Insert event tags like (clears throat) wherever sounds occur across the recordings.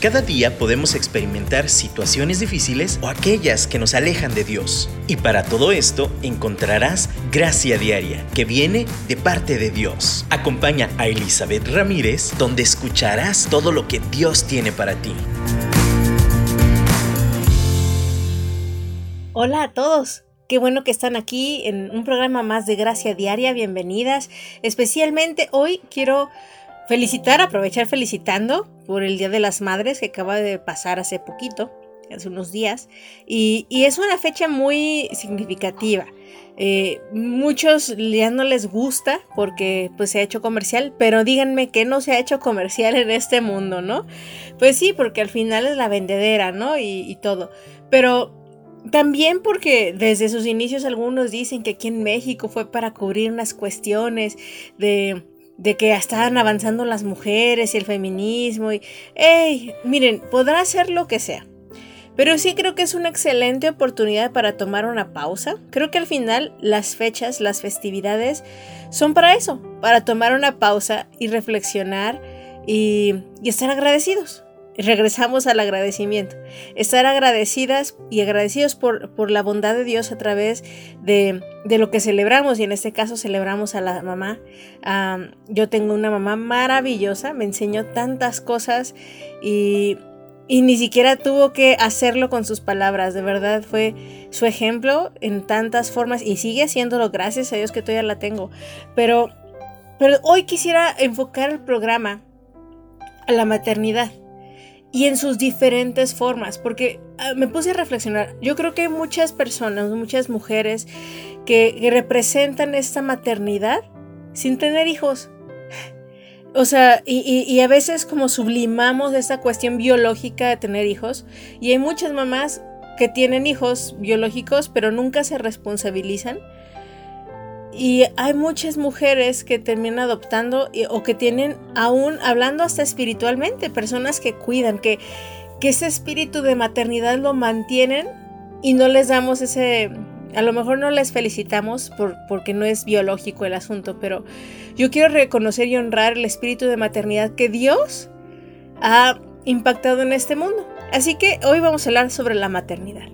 Cada día podemos experimentar situaciones difíciles o aquellas que nos alejan de Dios. Y para todo esto encontrarás gracia diaria que viene de parte de Dios. Acompaña a Elizabeth Ramírez donde escucharás todo lo que Dios tiene para ti. Hola a todos. Qué bueno que están aquí en un programa más de Gracia Diaria. Bienvenidas. Especialmente hoy quiero felicitar, aprovechar felicitando por el Día de las Madres que acaba de pasar hace poquito, hace unos días, y, es una fecha muy significativa. Eh, muchos ya no les gusta porque pues se ha hecho comercial, pero díganme que no se ha hecho comercial en este mundo, ¿no? Pues sí, porque al final es la vendedera, ¿no? Y, y todo. Pero también porque desde sus inicios algunos dicen que aquí en México fue para cubrir unas cuestiones de de que estaban avanzando las mujeres y el feminismo y, hey, miren, podrá ser lo que sea. Pero sí creo que es una excelente oportunidad para tomar una pausa. Creo que al final las fechas, las festividades son para eso, para tomar una pausa y reflexionar y, y estar agradecidos regresamos al agradecimiento. Estar agradecidas y agradecidos por, por la bondad de Dios a través de, lo que celebramos y en este caso celebramos a la mamá. yo tengo una mamá maravillosa, me enseñó tantas cosas y, y ni siquiera tuvo que hacerlo con sus palabras, de verdad fue su ejemplo en tantas formas y sigue haciéndolo, gracias a Dios que todavía la tengo. Pero, pero hoy quisiera enfocar el programa a la maternidad y en sus diferentes formas, porque ah, me puse a reflexionar, yo creo que hay muchas personas, muchas mujeres que, representan esta maternidad sin tener hijos. O sea, y, a veces como sublimamos esta cuestión biológica de tener hijos, y hay muchas mamás que tienen hijos biológicos, pero nunca se responsabilizan y hay muchas mujeres que terminan adoptando o que tienen aún, hablando hasta espiritualmente, personas que cuidan, que, ese espíritu de maternidad lo mantienen y no les damos ese, a lo mejor no les felicitamos por, porque no es biológico el asunto, pero yo quiero reconocer y honrar el espíritu de maternidad que Dios ha impactado en este mundo. Así que hoy vamos a hablar sobre la maternidad.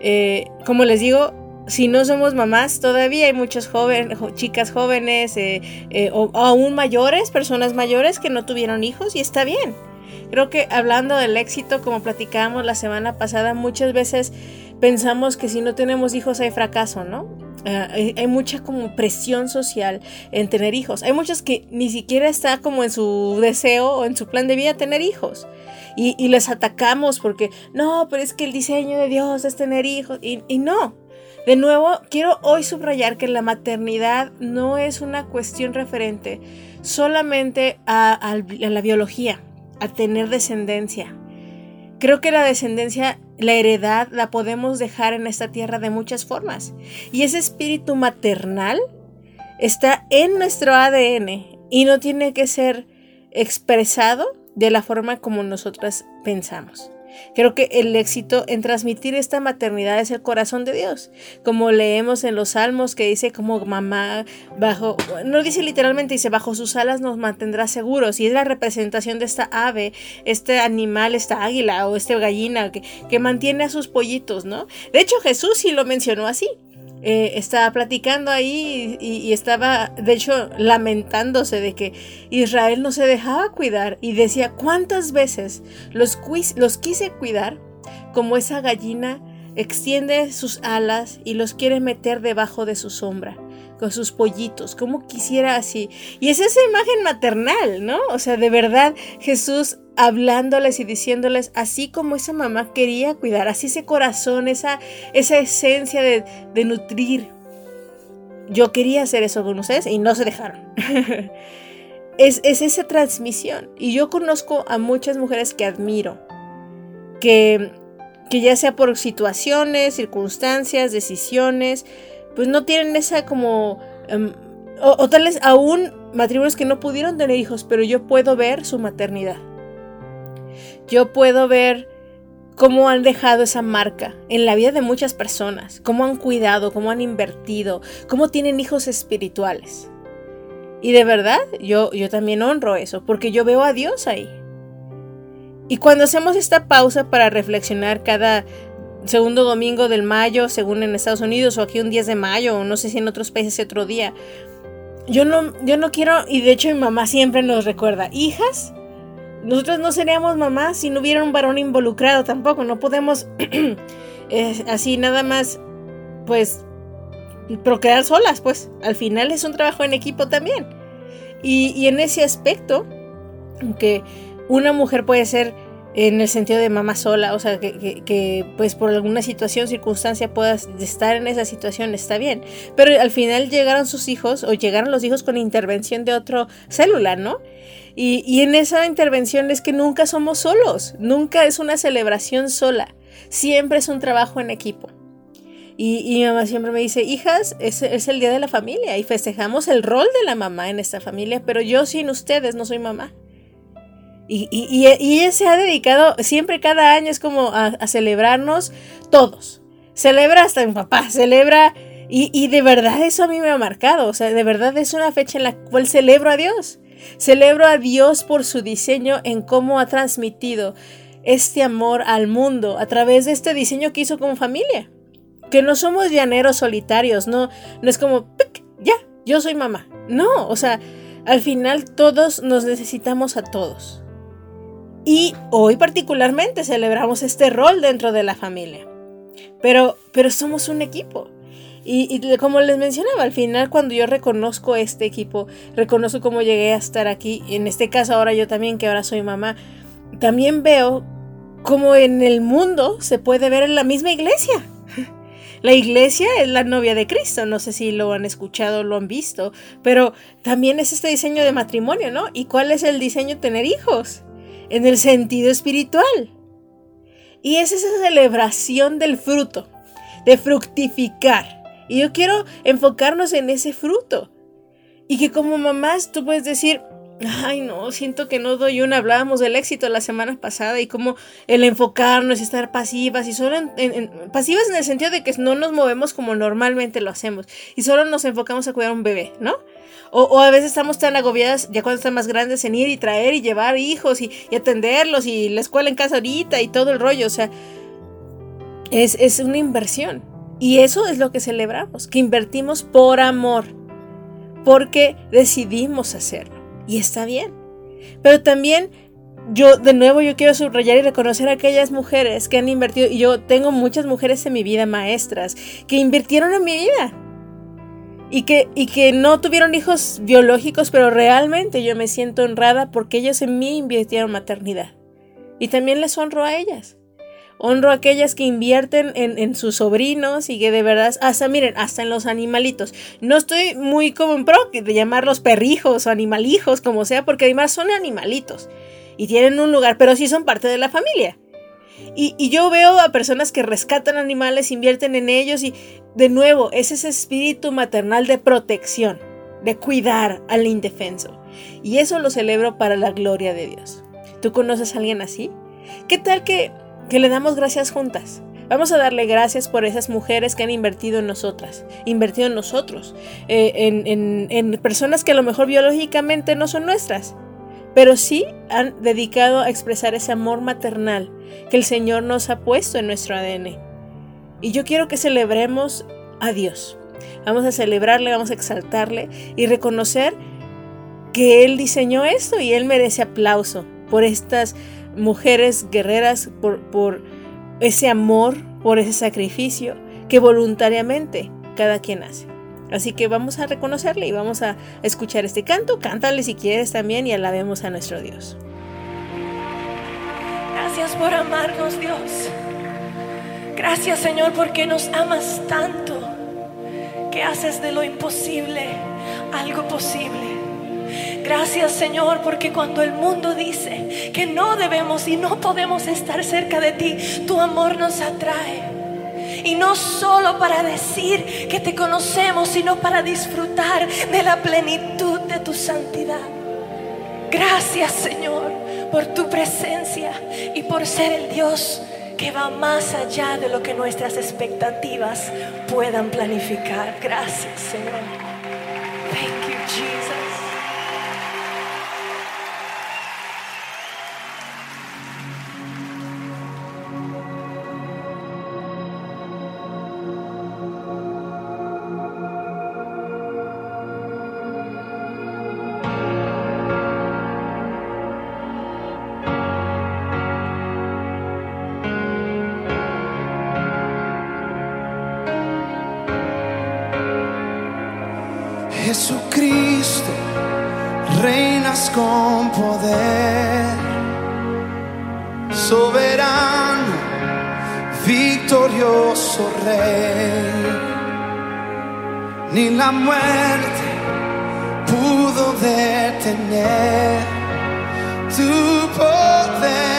Eh, como les digo, si no somos mamás, todavía hay muchas jóvenes, chicas jóvenes eh, eh, o, aún mayores, personas mayores que no tuvieron hijos y está bien. Creo que hablando del éxito, como platicábamos la semana pasada, muchas veces pensamos que si no tenemos hijos hay fracaso, ¿no? Eh, hay, mucha como presión social en tener hijos. Hay muchas que ni siquiera está como en su deseo o en su plan de vida tener hijos. Y, les atacamos porque, no, pero es que el diseño de Dios es tener hijos. y no, de nuevo, quiero hoy subrayar que la maternidad no es una cuestión referente solamente a, la biología, a tener descendencia. Creo que la descendencia, la heredad, la podemos dejar en esta tierra de muchas formas. Y ese espíritu maternal está en nuestro ADN y no tiene que ser expresado de la forma como nosotras pensamos. Creo que el éxito en transmitir esta maternidad es el corazón de Dios, como leemos en los salmos que dice como mamá bajo, no dice literalmente, dice bajo sus alas nos mantendrá seguros y es la representación de esta ave, este animal, esta águila o esta gallina que, que mantiene a sus pollitos, ¿no? De hecho Jesús sí lo mencionó así. Eh, estaba platicando ahí y, estaba, de hecho, lamentándose de que Israel no se dejaba cuidar y decía, ¿cuántas veces los, los quise cuidar como esa gallina extiende sus alas y los quiere meter debajo de su sombra? Con sus pollitos, como quisiera así. Y es esa imagen maternal, ¿no? O sea, de verdad Jesús hablándoles y diciéndoles así como esa mamá quería cuidar, así ese corazón, esa, esa esencia de, nutrir. Yo quería hacer eso con ustedes y no se dejaron. (laughs) es, es esa transmisión. Y yo conozco a muchas mujeres que admiro, que, que ya sea por situaciones, circunstancias, decisiones, pues no tienen esa como... Em, o, tal vez aún matrimonios que no pudieron tener hijos, pero yo puedo ver su maternidad. Yo puedo ver cómo han dejado esa marca en la vida de muchas personas, cómo han cuidado, cómo han invertido, cómo tienen hijos espirituales. Y de verdad, yo, yo también honro eso, porque yo veo a Dios ahí. Y cuando hacemos esta pausa para reflexionar cada segundo domingo del mayo, según en Estados Unidos, o aquí un 10 de mayo, o no sé si en otros países otro día, yo no, yo no quiero, y de hecho mi mamá siempre nos recuerda, hijas, nosotros no seríamos mamás si no hubiera un varón involucrado tampoco, no podemos (clears throat) así nada más, pues, procrear solas, pues, al final es un trabajo en equipo también. Y, y en ese aspecto, que una mujer puede ser en el sentido de mamá sola, o sea, que, pues por alguna situación, circunstancia puedas estar en esa situación, está bien. Pero al final llegaron sus hijos o llegaron los hijos con intervención de otro célula, ¿no? Y, y en esa intervención es que nunca somos solos, nunca es una celebración sola, siempre es un trabajo en equipo. Y, y, mamá siempre me dice, hijas, es, es, el día de la familia y festejamos el rol de la mamá en esta familia, pero yo sin ustedes no soy mamá. Y, y, y, ella se ha dedicado siempre, cada año es como a, celebrarnos todos. Celebra hasta mi papá, (laughs) celebra. Y, de verdad eso a mí me ha marcado. O sea, de verdad es una fecha en la cual celebro a Dios. Celebro a Dios por su diseño en cómo ha transmitido este amor al mundo a través de este diseño que hizo como familia. Que no somos llaneros solitarios, no, no es como, ya, yo soy mamá. No, o sea, al final todos nos necesitamos a todos. Y hoy particularmente celebramos este rol dentro de la familia. Pero, pero somos un equipo. Y, como les mencionaba, al final cuando yo reconozco este equipo, reconozco cómo llegué a estar aquí, en este caso ahora yo también, que ahora soy mamá, también veo cómo en el mundo se puede ver en la misma iglesia. (laughs) La iglesia es la novia de Cristo, no sé si lo han escuchado, lo han visto, pero también es este diseño de matrimonio, ¿no? ¿Y cuál es el diseño tener hijos? En el sentido espiritual. Y es esa celebración del fruto, de fructificar. Y yo quiero enfocarnos en ese fruto. Y que como mamás tú puedes decir, ay no, siento que no doy una. Hablábamos del éxito la semana pasada y como el enfocarnos y estar pasivas y solo pasivas en el sentido de que no nos movemos como normalmente lo hacemos y solo nos enfocamos a cuidar a un bebé, ¿no? O, a veces estamos tan agobiadas, ya cuando están más grandes, en ir y traer y llevar hijos y, atenderlos y la escuela en casa ahorita y todo el rollo. O sea, es, es una inversión. Y eso es lo que celebramos, que invertimos por amor, porque decidimos hacerlo. Y está bien. Pero también yo, de nuevo, yo quiero subrayar y reconocer a aquellas mujeres que han invertido, y yo tengo muchas mujeres en mi vida, maestras, que invirtieron en mi vida y que, y que no tuvieron hijos biológicos, pero realmente yo me siento honrada porque ellas en mí invirtieron maternidad. Y también les honro a ellas. Honro a aquellas que invierten en, sus sobrinos y que de verdad, hasta miren, hasta en los animalitos. No estoy muy como en pro de llamarlos perrijos o animalijos, como sea, porque además son animalitos y tienen un lugar, pero sí son parte de la familia. Y, yo veo a personas que rescatan animales, invierten en ellos y de nuevo es ese espíritu maternal de protección, de cuidar al indefenso. Y eso lo celebro para la gloria de Dios. ¿Tú conoces a alguien así? ¿Qué tal que, le damos gracias juntas? Vamos a darle gracias por esas mujeres que han invertido en nosotras, invertido en nosotros, eh, en, en personas que a lo mejor biológicamente no son nuestras, pero sí han dedicado a expresar ese amor maternal que el Señor nos ha puesto en nuestro ADN. Y yo quiero que celebremos a Dios. Vamos a celebrarle, vamos a exaltarle y reconocer que Él diseñó esto y Él merece aplauso por estas mujeres guerreras, por, ese amor, por ese sacrificio que voluntariamente cada quien hace. Así que vamos a reconocerle y vamos a escuchar este canto. Cántale si quieres también y alabemos a nuestro Dios. Gracias por amarnos, Dios. Gracias, Señor, porque nos amas tanto que haces de lo imposible algo posible. Gracias Señor porque cuando el mundo dice que no debemos y no podemos estar cerca de ti, tu amor nos atrae. Y no solo para decir que te conocemos, sino para disfrutar de la plenitud de tu santidad. Gracias Señor por tu presencia y por ser el Dios que va más allá de lo que nuestras expectativas puedan planificar. Gracias Señor. Thank you Jesus. Ni la muerte pudo detener tu poder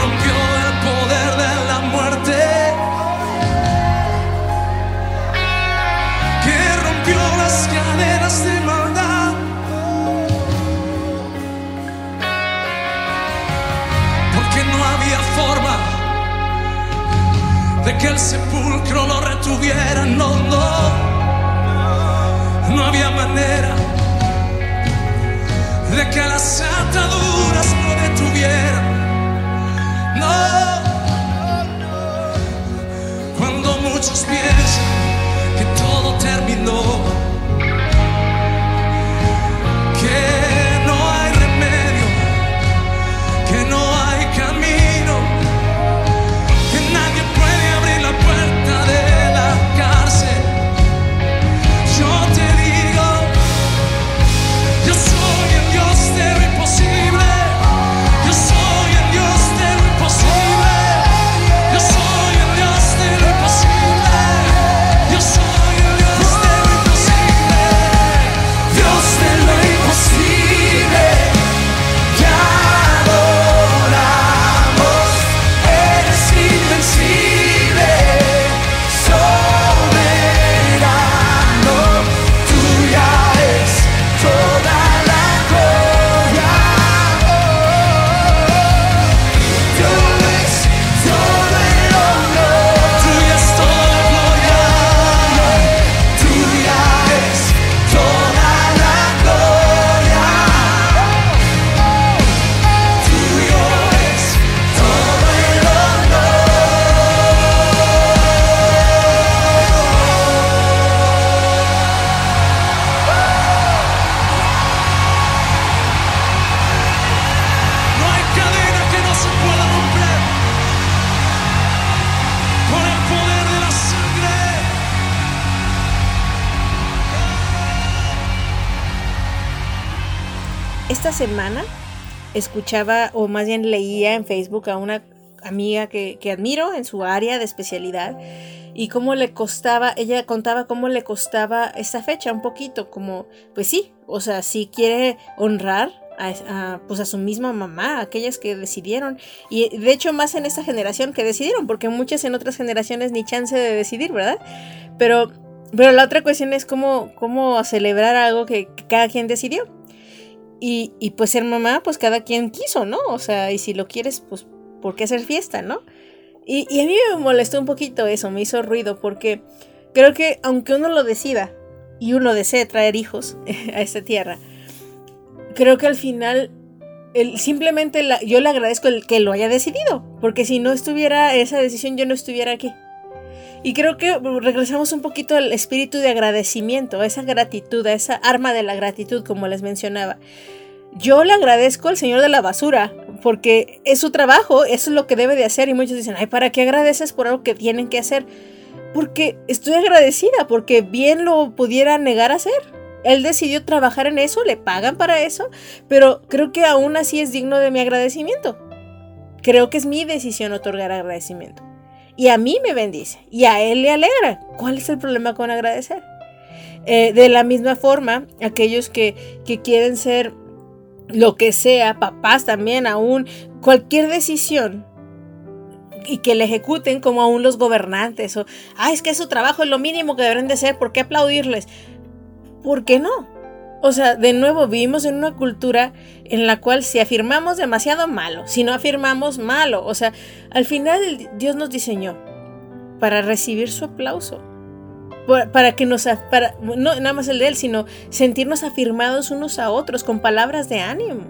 rompió el poder de la muerte. Que rompió las cadenas de maldad. Porque no había forma de que el sepulcro lo retuviera. No, no. No había manera de que las ataduras lo detuvieran. Cuando muchos piensan que todo terminó, escuchaba, o más bien leía en Facebook a una amiga que, que admiro en su área de especialidad y cómo le costaba, ella contaba cómo le costaba esta fecha un poquito, como, pues sí, o sea, si quiere honrar a, pues a su misma mamá, aquellas que decidieron, y de hecho más en esta generación que decidieron, porque muchas en otras generaciones ni chance de decidir, ¿verdad? Pero, pero la otra cuestión es cómo, cómo celebrar algo que cada quien decidió. Y, pues ser mamá, pues cada quien quiso, ¿no? O sea, y si lo quieres, pues, ¿por qué hacer fiesta, no? Y, a mí me molestó un poquito eso, me hizo ruido, porque creo que aunque uno lo decida y uno desee traer hijos (laughs) a esta tierra, creo que al final simplemente la, yo le agradezco el que lo haya decidido, porque si no estuviera esa decisión, yo no estuviera aquí. Y creo que regresamos un poquito al espíritu de agradecimiento, a esa gratitud, a esa arma de la gratitud, como les mencionaba. Yo le agradezco al señor de la basura, porque es su trabajo, eso es lo que debe de hacer. Y muchos dicen, ay, ¿para qué agradeces por algo que tienen que hacer? Porque estoy agradecida, porque bien lo pudiera negar a hacer. Él decidió trabajar en eso, le pagan para eso, pero creo que aún así es digno de mi agradecimiento. Creo que es mi decisión otorgar agradecimiento. Y a mí me bendice. Y a él le alegra. ¿Cuál es el problema con agradecer? Eh, de la misma forma, aquellos que, que quieren ser lo que sea, papás también, aún cualquier decisión y que le ejecuten como aún los gobernantes o, ah, es que su trabajo es lo mínimo que deben de hacer, ¿por qué aplaudirles? ¿Por qué no? O sea, de nuevo, vivimos en una cultura en la cual si afirmamos demasiado malo, si no afirmamos malo, o sea, al final Dios nos diseñó para recibir su aplauso, para que nos, para, no nada más el de Él, sino sentirnos afirmados unos a otros con palabras de ánimo.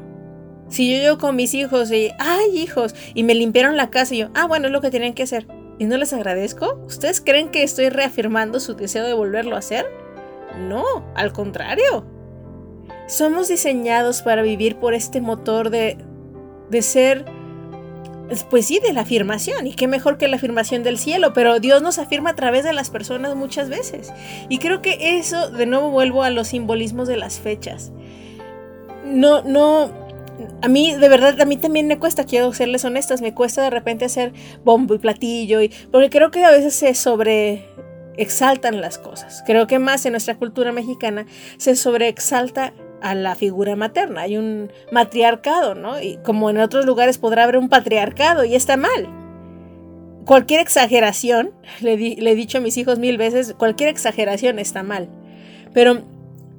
Si yo llego con mis hijos y, ay hijos, y me limpiaron la casa y yo, ah, bueno, es lo que tienen que hacer, y no les agradezco, ¿ustedes creen que estoy reafirmando su deseo de volverlo a hacer? No, al contrario. Somos diseñados para vivir por este motor de, de ser, pues sí, de la afirmación. Y qué mejor que la afirmación del cielo, pero Dios nos afirma a través de las personas muchas veces. Y creo que eso, de nuevo vuelvo a los simbolismos de las fechas. No, no, a mí, de verdad, a mí también me cuesta, quiero serles honestas, me cuesta de repente hacer bombo y platillo, y, porque creo que a veces se sobre exaltan las cosas. Creo que más en nuestra cultura mexicana se sobreexalta a la figura materna. Hay un matriarcado, ¿no? Y como en otros lugares podrá haber un patriarcado y está mal. Cualquier exageración, (laughs) le, he dicho a mis hijos mil veces, cualquier exageración está mal. Pero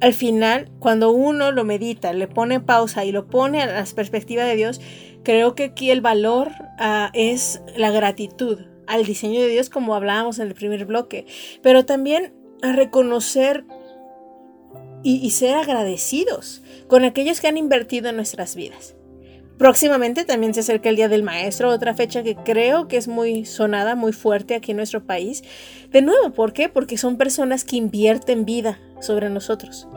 al final, cuando uno lo medita, le pone pausa y lo pone a la perspectiva de Dios, creo que aquí el valor uh, es la gratitud al diseño de Dios, como hablábamos en el primer bloque, pero también a reconocer y, ser agradecidos con aquellos que han invertido en nuestras vidas. Próximamente también se acerca el Día del Maestro, otra fecha que creo que es muy sonada, muy fuerte aquí en nuestro país. De nuevo, ¿por qué? Porque son personas que invierten vida sobre nosotros,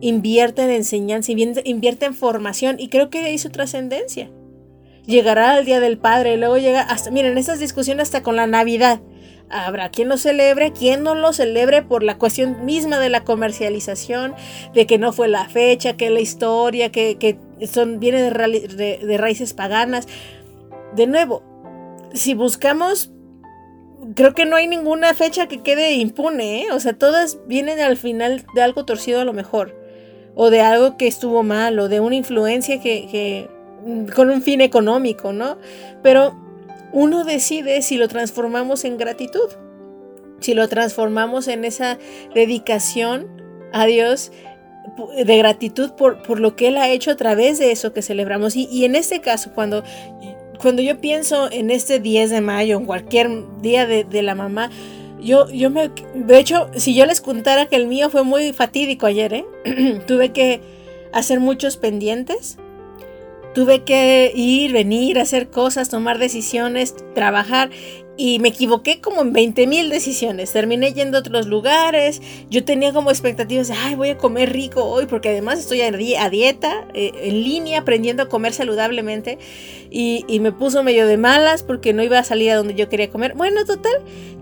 invierten en enseñanza, invierten en formación y creo que ahí su trascendencia. Llegará el Día del Padre, luego llega hasta, miren, estas discusiones hasta con la Navidad. Habrá quien lo celebre, quien no lo celebre por la cuestión misma de la comercialización, de que no fue la fecha, que la historia, que, son, viene de, raíces paganas. De nuevo, si buscamos creo que no hay ninguna fecha que quede impune, ¿eh? O sea, todas vienen al final de algo torcido a lo mejor. O de algo que estuvo mal, o de una influencia que, que con un fin económico, ¿no? Pero uno decide si lo transformamos en gratitud, si lo transformamos en esa dedicación a Dios de gratitud por, por lo que Él ha hecho a través de eso que celebramos. Y, en este caso, cuando, cuando yo pienso en este 10 de mayo, en cualquier día de, la mamá, yo, yo me... De hecho, si yo les contara que el mío fue muy fatídico ayer, ¿eh? (clears throat) tuve que hacer muchos pendientes Tuve que ir, venir, hacer cosas, tomar decisiones, trabajar y me equivoqué como en 20 mil decisiones. Terminé yendo a otros lugares. Yo tenía como expectativas de, ay, voy a comer rico hoy, porque además estoy a, dieta, eh, en línea, aprendiendo a comer saludablemente. Y, me puso medio de malas porque no iba a salir a donde yo quería comer. Bueno, total,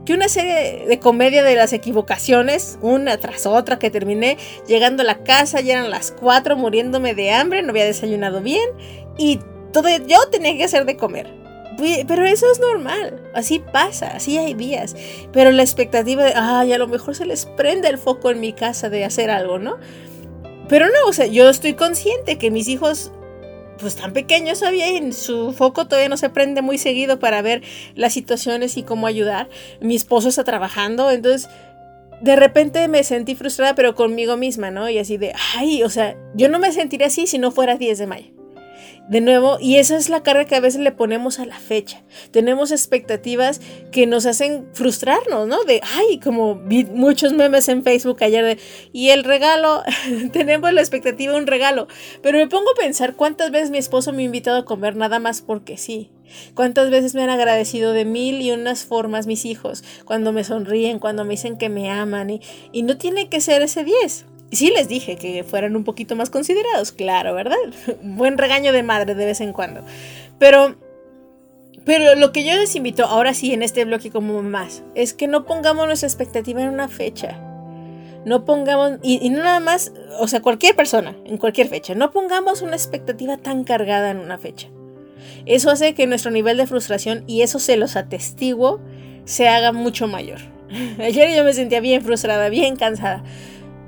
que una serie de comedia de las equivocaciones, una tras otra, que terminé llegando a la casa, ya eran las 4, muriéndome de hambre, no había desayunado bien. Y todo yo tenía que hacer de comer. Pero eso es normal, así pasa, así hay días. Pero la expectativa de, ay, a lo mejor se les prende el foco en mi casa de hacer algo, ¿no? Pero no, o sea, yo estoy consciente que mis hijos, pues tan pequeños todavía, su foco todavía no se prende muy seguido para ver las situaciones y cómo ayudar. Mi esposo está trabajando, entonces de repente me sentí frustrada, pero conmigo misma, ¿no? Y así de, ay, o sea, yo no me sentiría así si no fuera 10 de mayo. De nuevo, y esa es la carga que a veces le ponemos a la fecha. Tenemos expectativas que nos hacen frustrarnos, ¿no? De, ay, como vi muchos memes en Facebook ayer de, y el regalo, (laughs) tenemos la expectativa de un regalo. Pero me pongo a pensar cuántas veces mi esposo me ha invitado a comer nada más porque sí. Cuántas veces me han agradecido de mil y unas formas mis hijos, cuando me sonríen, cuando me dicen que me aman, y, y no tiene que ser ese 10 sí les dije que fueran un poquito más considerados, claro, ¿verdad? (laughs) Buen regaño de madre de vez en cuando. Pero, pero lo que yo les invito ahora sí en este bloque como más es que no pongamos nuestra expectativa en una fecha. No pongamos, y, y nada más, o sea, cualquier persona, en cualquier fecha, no pongamos una expectativa tan cargada en una fecha. Eso hace que nuestro nivel de frustración, y eso se los atestiguo, se haga mucho mayor. (laughs) Ayer yo me sentía bien frustrada, bien cansada.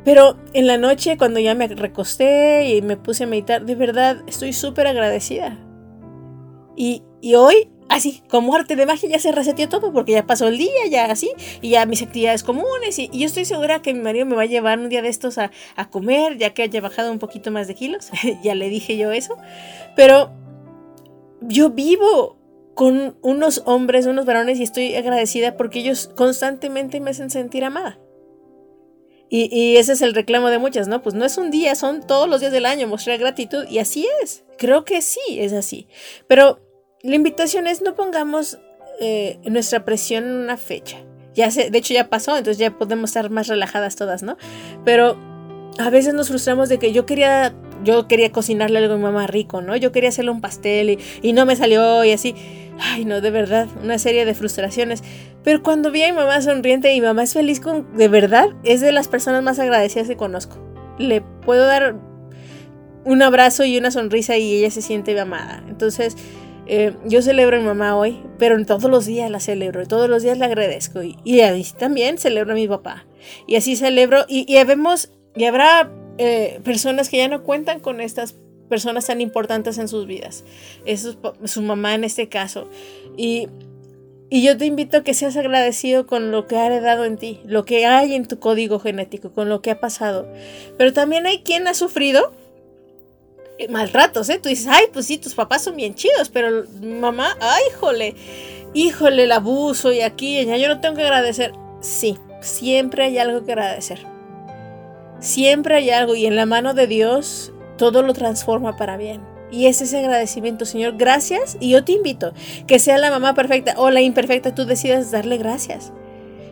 Pero en la noche, cuando ya me recosté y me puse a meditar, de verdad estoy súper agradecida. Y, hoy, así, como arte de magia, ya se reseteó todo porque ya pasó el día, ya así, y ya mis actividades comunes. Y, yo estoy segura que mi marido me va a llevar un día de estos a, a comer, ya que haya bajado un poquito más de kilos. (laughs) ya le dije yo eso. Pero yo vivo con unos hombres, unos varones, y estoy agradecida porque ellos constantemente me hacen sentir amada. Y, ese es el reclamo de muchas, ¿no? Pues no es un día, son todos los días del año mostrar gratitud y así es. Creo que sí, es así. Pero la invitación es no pongamos eh, nuestra presión en una fecha. Ya se, de hecho ya pasó, entonces ya podemos estar más relajadas todas, ¿no? Pero a veces nos frustramos de que yo quería, yo quería cocinarle algo a mi mamá rico, ¿no? Yo quería hacerle un pastel y, y no me salió y así. Ay, no, de verdad, una serie de frustraciones. Pero cuando vi a mi mamá sonriente y mi mamá es feliz con, de verdad, es de las personas más agradecidas que conozco. Le puedo dar un abrazo y una sonrisa y ella se siente amada. Entonces, eh, yo celebro a mi mamá hoy, pero todos los días la celebro, todos los días la agradezco. Y, y también celebro a mi papá. Y así celebro, y, y vemos, y habrá eh, personas que ya no cuentan con estas personas tan importantes en sus vidas. Eso es su mamá en este caso. Y, y yo te invito a que seas agradecido con lo que ha heredado en ti, lo que hay en tu código genético, con lo que ha pasado. Pero también hay quien ha sufrido maltratos, ¿eh? Tú dices, ay, pues sí, tus papás son bien chidos, pero mamá, ay, híjole, híjole, el abuso y aquí, y allá, yo no tengo que agradecer. Sí, siempre hay algo que agradecer. Siempre hay algo y en la mano de Dios todo lo transforma para bien. Y es ese agradecimiento, Señor, gracias. Y yo te invito, que sea la mamá perfecta o la imperfecta, tú decidas darle gracias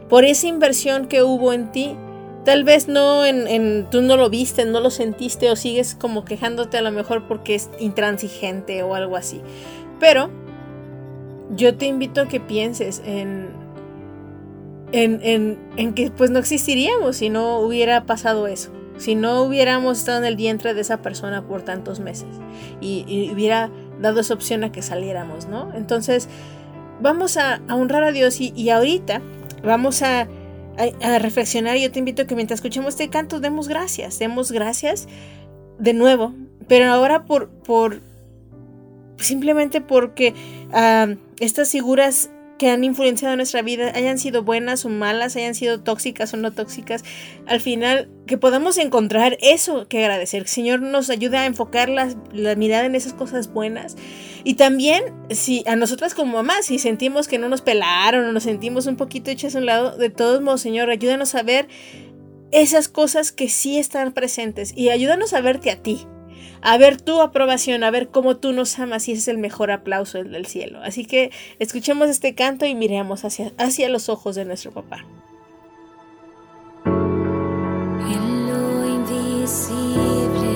por esa inversión que hubo en ti. Tal vez no en, tú no lo viste, no lo sentiste o sigues como quejándote a lo mejor porque es intransigente o algo así. Pero yo te invito a que pienses en, en, en que pues no existiríamos si no hubiera pasado eso si no hubiéramos estado en el vientre de esa persona por tantos meses y, hubiera dado esa opción a que saliéramos, ¿no? Entonces, vamos a, honrar a Dios y, ahorita vamos a, a, reflexionar. Yo te invito a que mientras escuchemos este canto, demos gracias, demos gracias de nuevo, pero ahora por, por simplemente porque ah, estas figuras que han influenciado nuestra vida, hayan sido buenas o malas, hayan sido tóxicas o no tóxicas, al final que podamos encontrar eso que agradecer. El Señor nos ayuda a enfocar la, mirada en esas cosas buenas. Y también, si a nosotras como mamás, si sentimos que no nos pelaron o nos sentimos un poquito hechas a un lado, de todos modos, Señor, ayúdanos a ver esas cosas que sí están presentes y ayúdanos a verte a ti a ver tu aprobación, a ver cómo tú nos amas y ese es el mejor aplauso del cielo. Así que escuchemos este canto y miremos hacia, hacia los ojos de nuestro papá. En lo invisible.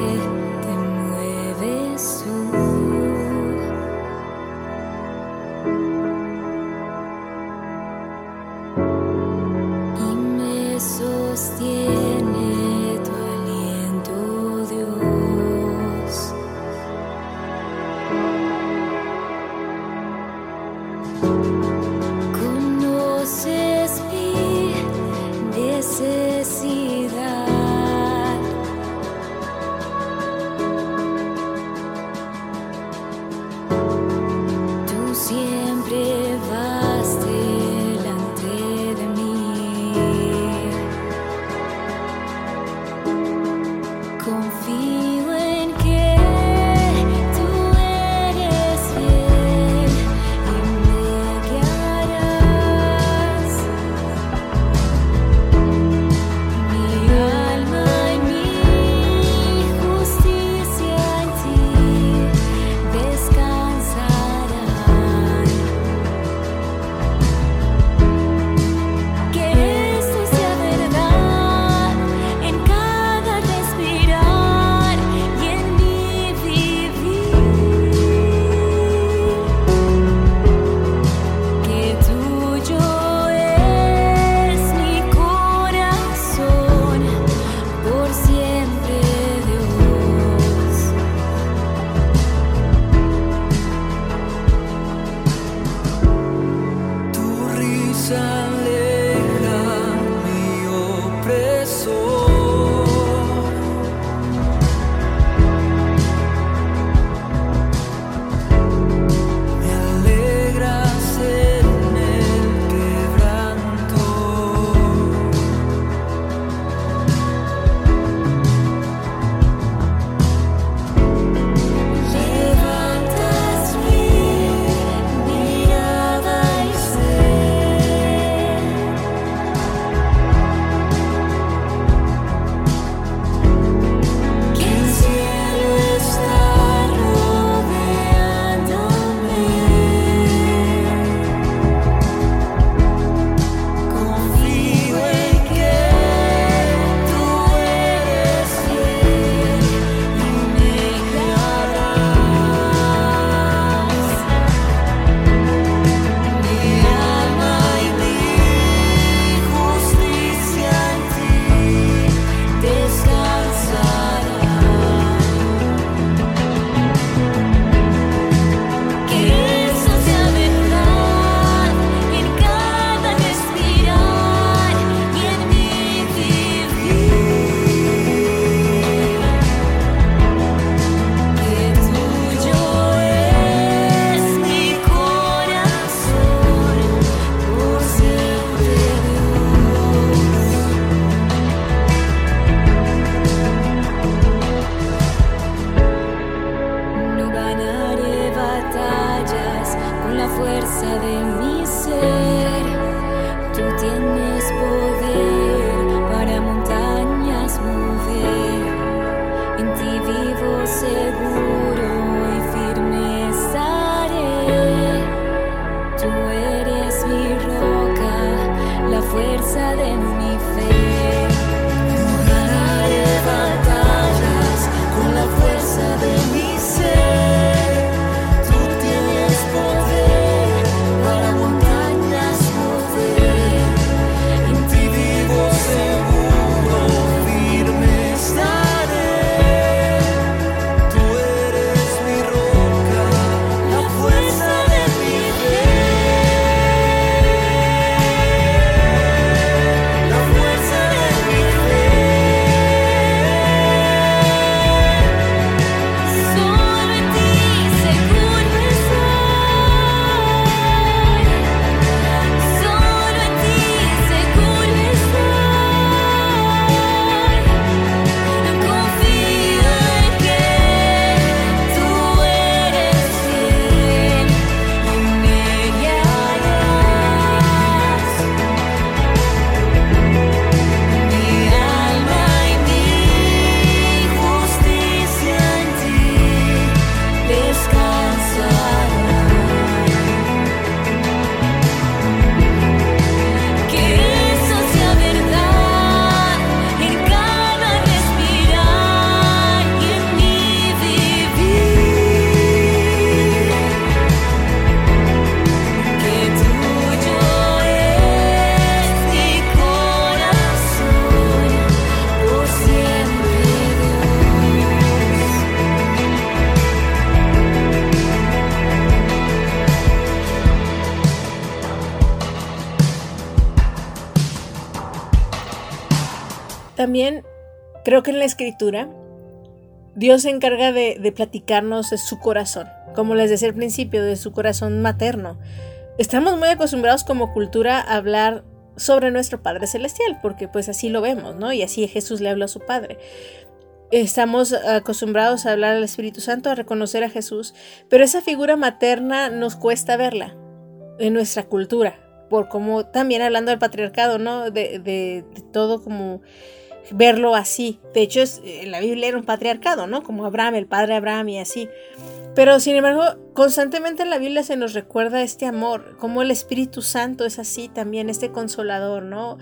Creo que en la escritura Dios se encarga de, platicarnos de su corazón, como les decía al principio, de su corazón materno. Estamos muy acostumbrados como cultura a hablar sobre nuestro Padre Celestial, porque pues así lo vemos, ¿no? Y así Jesús le habló a su Padre. Estamos acostumbrados a hablar al Espíritu Santo, a reconocer a Jesús, pero esa figura materna nos cuesta verla en nuestra cultura, por como también hablando del patriarcado, ¿no? De todo como verlo así. De hecho, en la Biblia era un patriarcado, ¿no? Como Abraham, el padre Abraham y así. Pero sin embargo, constantemente en la Biblia se nos recuerda este amor, como el Espíritu Santo es así también, este consolador, ¿no?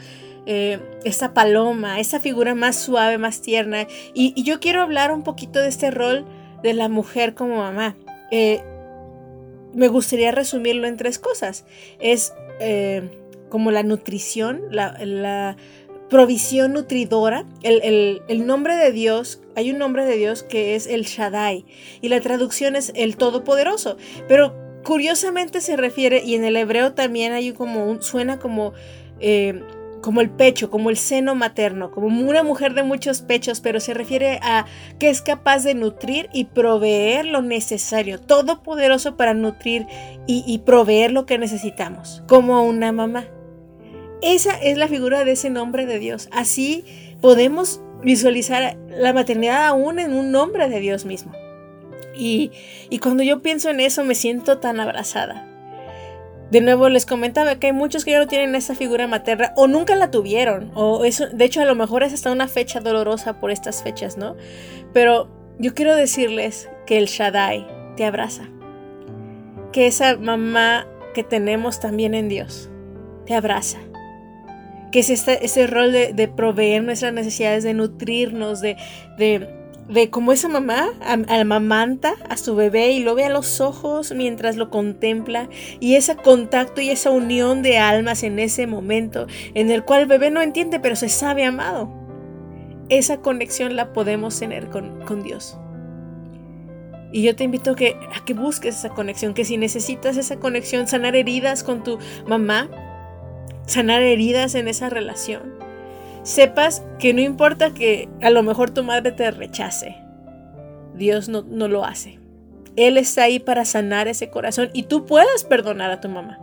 Eh, esta paloma, esa figura más suave, más tierna. Y, yo quiero hablar un poquito de este rol de la mujer como mamá. Eh, me gustaría resumirlo en tres cosas. Es eh, como la nutrición, la provisión nutridora. El, el- nombre de Dios, hay un nombre de Dios que es el Shaddai y la traducción es el Todopoderoso. Pero curiosamente se refiere, y en el hebreo también hay como un, suena como... eh, como el pecho, como el seno materno, como una mujer de muchos pechos, pero se refiere a que es capaz de nutrir y proveer lo necesario, todopoderoso para nutrir y, y proveer lo que necesitamos, como una mamá. Esa es la figura de ese nombre de Dios. Así podemos visualizar la maternidad aún en un nombre de Dios mismo. Y, cuando yo pienso en eso me siento tan abrazada. De nuevo les comentaba que hay muchos que ya no tienen esa figura materna o nunca la tuvieron. O eso, de hecho, a lo mejor es hasta una fecha dolorosa por estas fechas, ¿no? Pero yo quiero decirles que el Shaddai te abraza. Que esa mamá que tenemos también en Dios te abraza. Que es este, ese rol de, proveer nuestras necesidades, de nutrirnos, de, de, de como esa mamá am- amamanta a su bebé y lo ve a los ojos mientras lo contempla y ese contacto y esa unión de almas en ese momento en el cual el bebé no entiende pero se sabe amado. Esa conexión la podemos tener con, con Dios. Y yo te invito que, a que busques esa conexión, que si necesitas esa conexión, sanar heridas con tu mamá, sanar heridas en esa relación, sepas que no importa que a lo mejor tu madre te rechace, Dios no, no lo hace. Él está ahí para sanar ese corazón y tú puedas perdonar a tu mamá.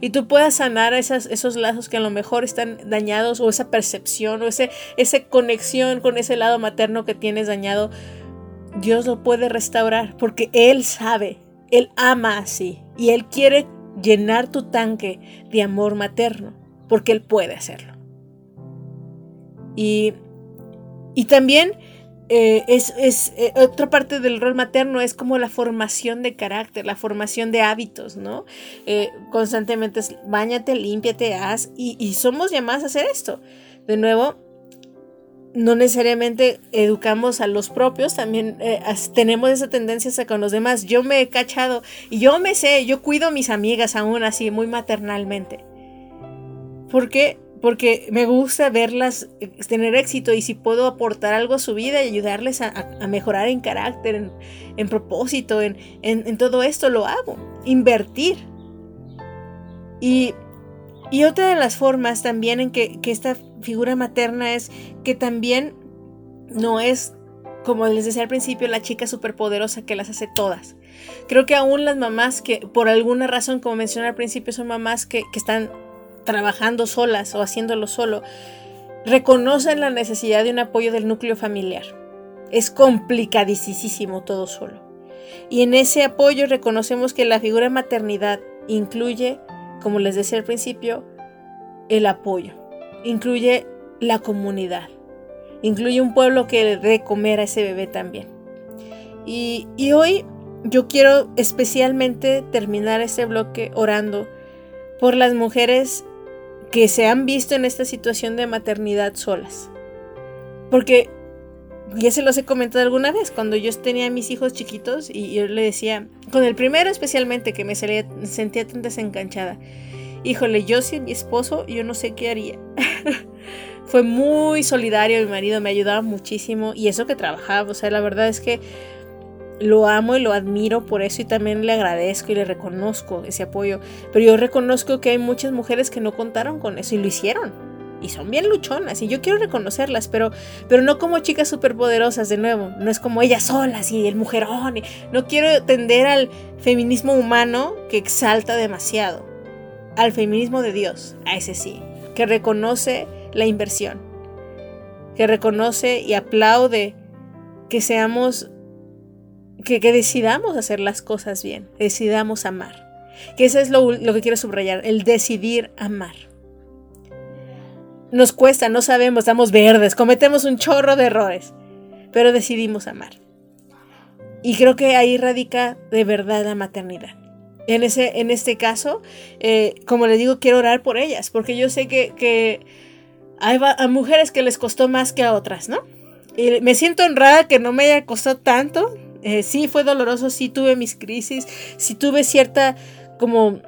Y tú puedas sanar esas, esos lazos que a lo mejor están dañados o esa percepción o esa conexión con ese lado materno que tienes dañado. Dios lo puede restaurar porque Él sabe, Él ama así y Él quiere llenar tu tanque de amor materno porque Él puede hacerlo. Y, y también eh, es, es eh, otra parte del rol materno es como la formación de carácter, la formación de hábitos, ¿no? Eh, constantemente es bañate, límpiate, haz, y, y somos llamadas a hacer esto. De nuevo, no necesariamente educamos a los propios, también eh, tenemos esa tendencia hacia con los demás. Yo me he cachado y yo me sé, yo cuido a mis amigas aún así, muy maternalmente. ¿Por qué? Porque me gusta verlas eh, tener éxito y si puedo aportar algo a su vida y ayudarles a, a- mejorar en carácter, en, propósito, en, en- en todo esto, lo hago. Invertir. Y, y otra de las formas también en que, que esta figura materna es que también no es, como les decía al principio, la chica superpoderosa que las hace todas. Creo que aún las mamás que por alguna razón, como mencioné al principio, son mamás que, que están trabajando solas o haciéndolo solo, reconocen la necesidad de un apoyo del núcleo familiar. Es complicadísimo todo solo. Y en ese apoyo reconocemos que la figura maternidad incluye, como les decía al principio, el apoyo, incluye la comunidad, incluye un pueblo que le dé comer a ese bebé también. Y, y hoy yo quiero especialmente terminar este bloque orando por las mujeres que se han visto en esta situación de maternidad solas. Porque ya se los he comentado alguna vez, cuando yo tenía mis hijos chiquitos y yo le decía, con el primero especialmente que me sentía tan desencanchada, híjole, yo sin mi esposo, yo no sé qué haría. (laughs) Fue muy solidario mi marido, me ayudaba muchísimo y eso que trabajaba, o sea, la verdad es que lo amo y lo admiro por eso y también le agradezco y le reconozco ese apoyo. Pero yo reconozco que hay muchas mujeres que no contaron con eso y lo hicieron. Y son bien luchonas y yo quiero reconocerlas, pero, pero no como chicas superpoderosas de nuevo. No es como ellas solas y el mujerón. no quiero tender al feminismo humano que exalta demasiado. Al feminismo de Dios, a ese sí, que reconoce la inversión. Que reconoce y aplaude que seamos que, que decidamos hacer las cosas bien, decidamos amar. Que eso es lo, lo que quiero subrayar, el decidir amar. Nos cuesta, no sabemos, estamos verdes, cometemos un chorro de errores, pero decidimos amar. Y creo que ahí radica de verdad la maternidad. En, ese, en este caso, eh, como les digo, quiero orar por ellas, porque yo sé que, que hay mujeres que les costó más que a otras, ¿no? Y me siento honrada que no me haya costado tanto. Eh, sí, fue doloroso, sí tuve mis crisis, sí tuve cierta como...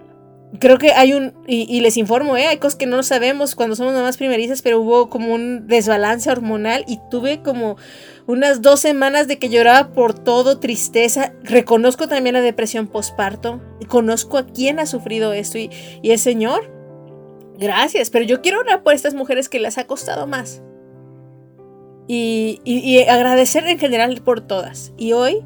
Creo que hay un, y, les informo, ¿eh? hay cosas que no sabemos cuando somos mamás primerizas, pero hubo como un desbalance hormonal y tuve como unas dos semanas de que lloraba por todo, tristeza. Reconozco también la depresión postparto, conozco a quién ha sufrido esto y, y el Señor, gracias, pero yo quiero orar por estas mujeres que les ha costado más y, y- y agradecer en general por todas. Y hoy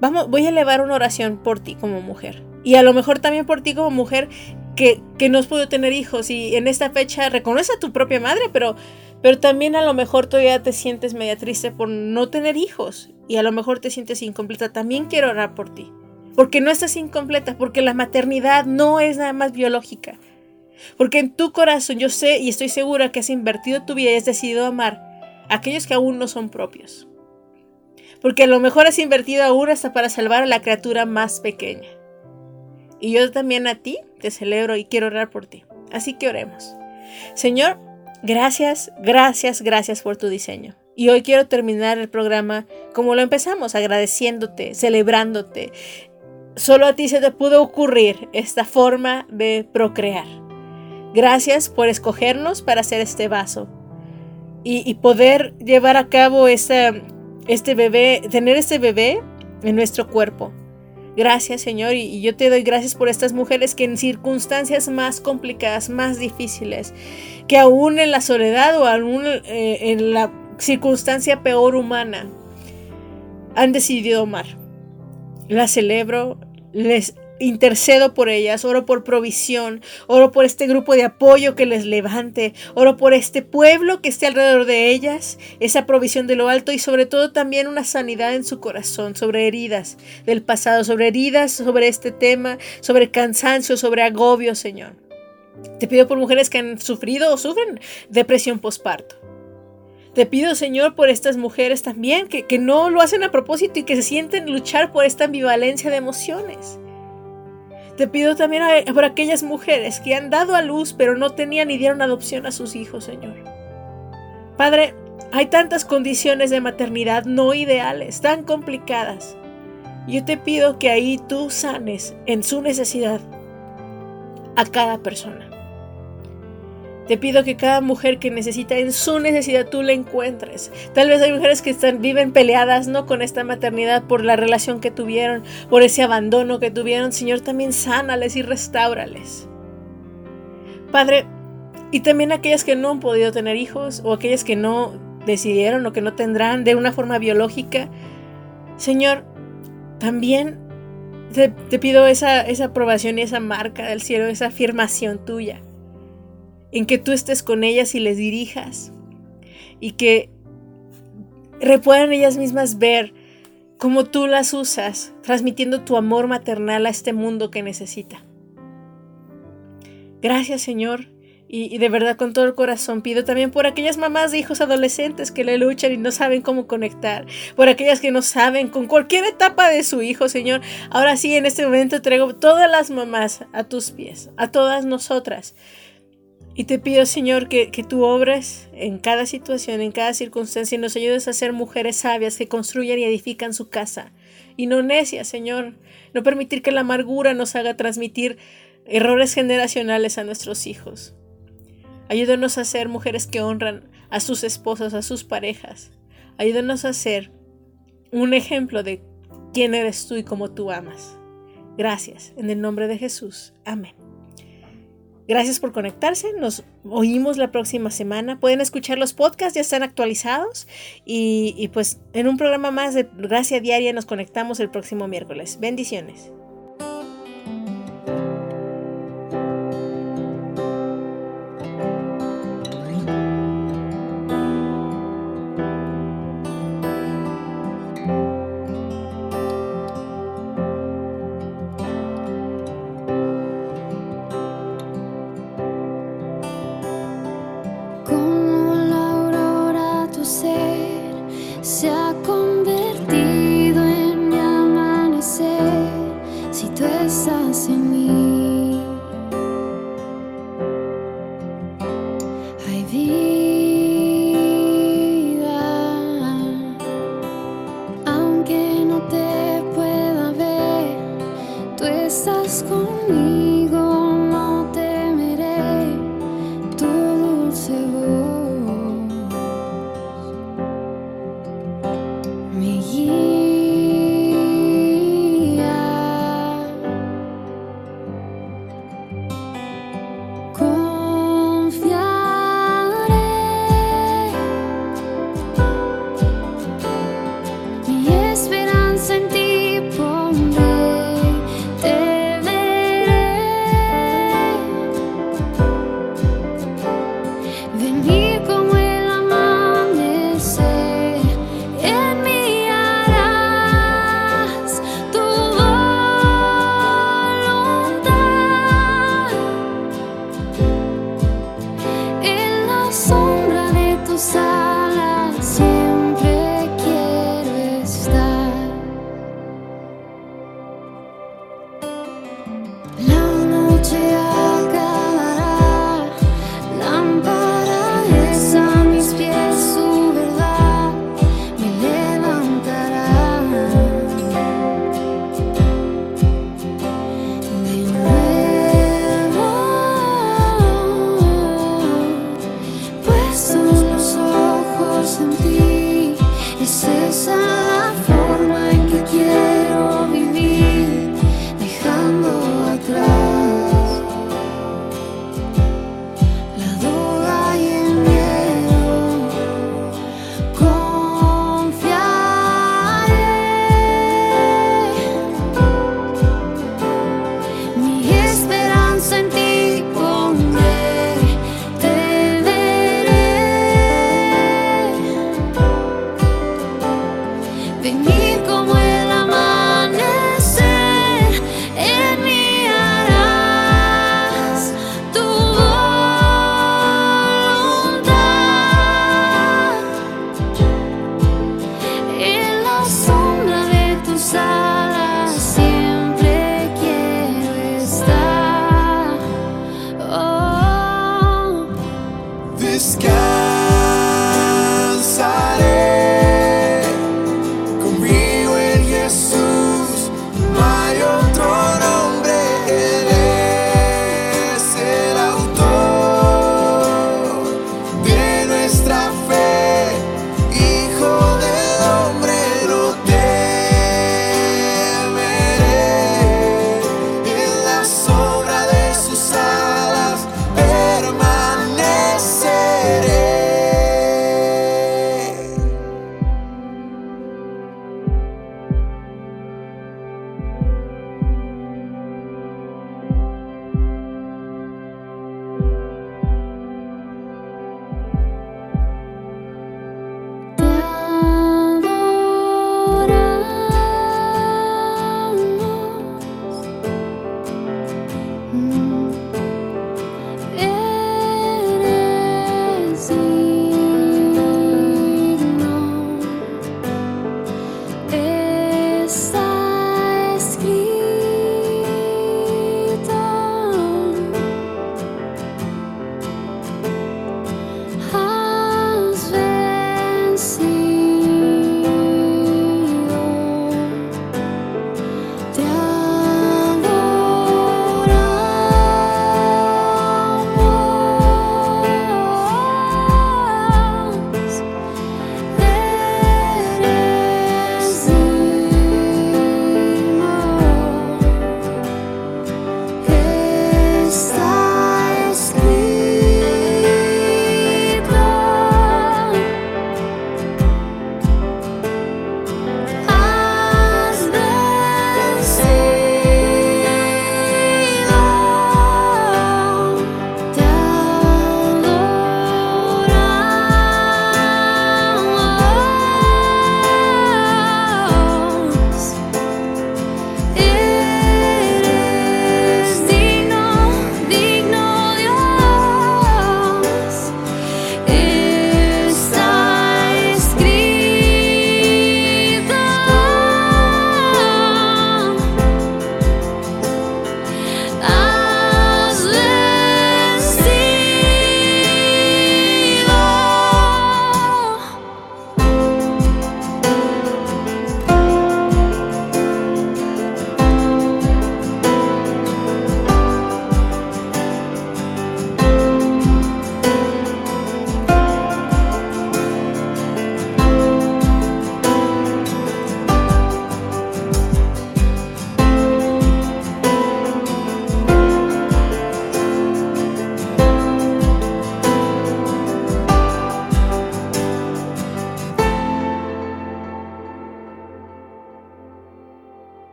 vamos, voy a elevar una oración por ti como mujer. Y a lo mejor también por ti como mujer que, que no has podido tener hijos. Y en esta fecha reconoce a tu propia madre, pero, pero también a lo mejor todavía te sientes media triste por no tener hijos. Y a lo mejor te sientes incompleta. También quiero orar por ti. Porque no estás incompleta, porque la maternidad no es nada más biológica. Porque en tu corazón yo sé y estoy segura que has invertido tu vida y has decidido amar a aquellos que aún no son propios. Porque a lo mejor has invertido aún hasta para salvar a la criatura más pequeña. Y yo también a ti te celebro y quiero orar por ti. Así que oremos. Señor, gracias, gracias, gracias por tu diseño. Y hoy quiero terminar el programa como lo empezamos, agradeciéndote, celebrándote. Solo a ti se te pudo ocurrir esta forma de procrear. Gracias por escogernos para hacer este vaso y, poder llevar a cabo este bebé, tener este bebé en nuestro cuerpo. Gracias Señor y, yo te doy gracias por estas mujeres que en circunstancias más complicadas, más difíciles, que aún en la soledad o aún eh, en la circunstancia peor humana, han decidido amar. Las celebro, les intercedo por ellas, oro por provisión, oro por este grupo de apoyo que les levante, oro por este pueblo que esté alrededor de ellas, esa provisión de lo alto y sobre todo también una sanidad en su corazón, sobre heridas del pasado, sobre heridas, sobre este tema, sobre cansancio, sobre agobio, Señor. Te pido por mujeres que han sufrido o sufren depresión postparto. Te pido, Señor, por estas mujeres también, que, que no lo hacen a propósito y que se sienten luchar por esta ambivalencia de emociones. Te pido también por aquellas mujeres que han dado a luz pero no tenían ni dieron adopción a sus hijos, Señor. Padre, hay tantas condiciones de maternidad no ideales, tan complicadas. Yo te pido que ahí tú sanes en su necesidad a cada persona. Te pido que cada mujer que necesita en su necesidad tú la encuentres. Tal vez hay mujeres que están, viven peleadas no con esta maternidad por la relación que tuvieron, por ese abandono que tuvieron. Señor, también sánales y restáurales. Padre, y también aquellas que no han podido tener hijos o aquellas que no decidieron o que no tendrán de una forma biológica. Señor, también te, te pido esa, esa aprobación y esa marca del cielo, esa afirmación tuya en que tú estés con ellas y les dirijas y que puedan ellas mismas ver cómo tú las usas, transmitiendo tu amor maternal a este mundo que necesita. Gracias Señor. Y, y de verdad con todo el corazón pido también por aquellas mamás de hijos adolescentes que le luchan y no saben cómo conectar, por aquellas que no saben con cualquier etapa de su hijo, Señor. Ahora sí, en este momento traigo todas las mamás a tus pies, a todas nosotras. Y te pido, Señor, que, que tú obres en cada situación, en cada circunstancia y nos ayudes a ser mujeres sabias que construyan y edifican su casa. Y no necias, Señor. No permitir que la amargura nos haga transmitir errores generacionales a nuestros hijos. Ayúdanos a ser mujeres que honran a sus esposas, a sus parejas. Ayúdanos a ser un ejemplo de quién eres tú y cómo tú amas. Gracias. En el nombre de Jesús. Amén. Gracias por conectarse. Nos oímos la próxima semana. Pueden escuchar los podcasts, ya están actualizados. Y, pues en un programa más de Gracia Diaria nos conectamos el próximo miércoles. Bendiciones.